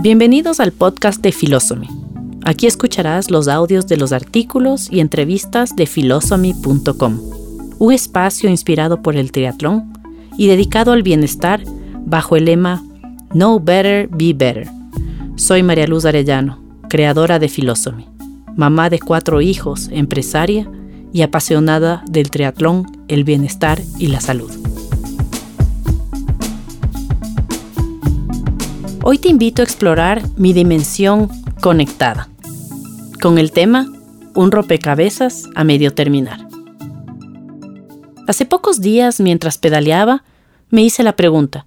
Bienvenidos al podcast de Philosophy. Aquí escucharás los audios de los artículos y entrevistas de philosophy.com, un espacio inspirado por el triatlón y dedicado al bienestar bajo el lema Know Better, Be Better. Soy María Luz Arellano, creadora de Philosophy, mamá de cuatro hijos, empresaria y apasionada del triatlón, el bienestar y la salud. Hoy te invito a explorar mi dimensión conectada, con el tema Un rompecabezas a medio terminar. Hace pocos días, mientras pedaleaba, me hice la pregunta,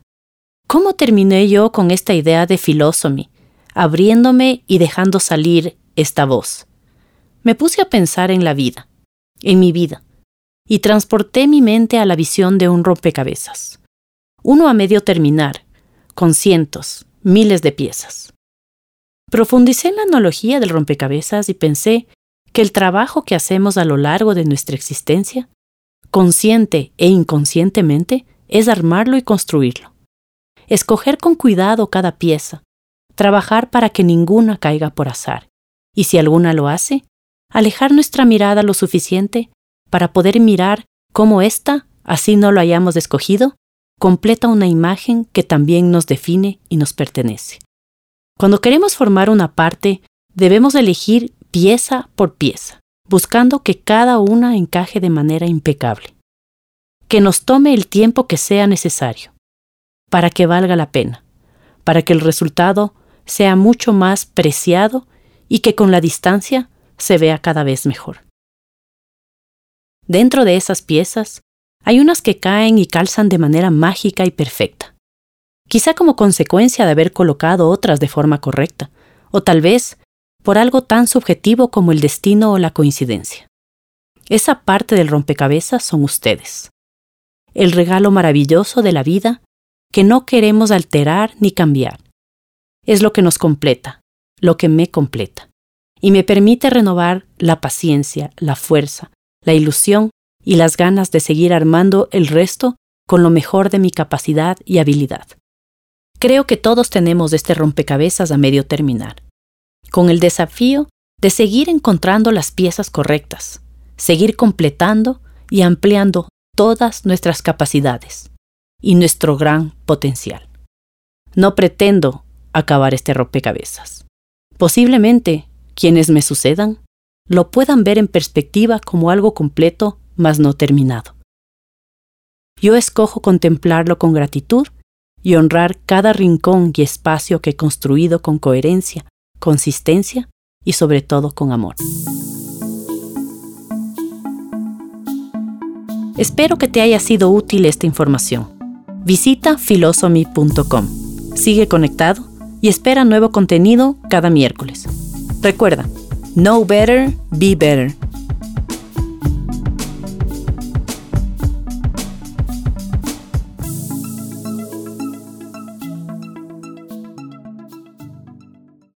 ¿cómo terminé yo con esta idea de Philosophy, abriéndome y dejando salir esta voz? Me puse a pensar en la vida, en mi vida, y transporté mi mente a la visión de un rompecabezas. Uno a medio terminar, con cientos, miles de piezas. Profundicé en la analogía del rompecabezas y pensé que el trabajo que hacemos a lo largo de nuestra existencia, consciente e inconscientemente, es armarlo y construirlo. Escoger con cuidado cada pieza, trabajar para que ninguna caiga por azar, y si alguna lo hace, alejar nuestra mirada lo suficiente para poder mirar cómo ésta, así no lo hayamos escogido, completa una imagen que también nos define y nos pertenece. Cuando queremos formar una parte, debemos elegir pieza por pieza, buscando que cada una encaje de manera impecable. Que nos tome el tiempo que sea necesario, para que valga la pena, para que el resultado sea mucho más preciado y que con la distancia se vea cada vez mejor. Dentro de esas piezas hay unas que caen y calzan de manera mágica y perfecta. Quizá como consecuencia de haber colocado otras de forma correcta, o tal vez por algo tan subjetivo como el destino o la coincidencia. Esa parte del rompecabezas son ustedes. El regalo maravilloso de la vida que no queremos alterar ni cambiar. Es lo que nos completa, lo que me completa, y me permite renovar la paciencia, la fuerza, la ilusión y las ganas de seguir armando el resto con lo mejor de mi capacidad y habilidad. Creo que todos tenemos este rompecabezas a medio terminar, con el desafío de seguir encontrando las piezas correctas, seguir completando y ampliando todas nuestras capacidades y nuestro gran potencial. No pretendo acabar este rompecabezas. Posiblemente quienes me sucedan lo puedan ver en perspectiva como algo completo mas no terminado. Yo escojo contemplarlo con gratitud y honrar cada rincón y espacio que he construido con coherencia, consistencia y sobre todo con amor. Espero que te haya sido útil esta información. Visita philosophy.com. Sigue conectado y espera nuevo contenido cada miércoles. Recuerda, know better, be better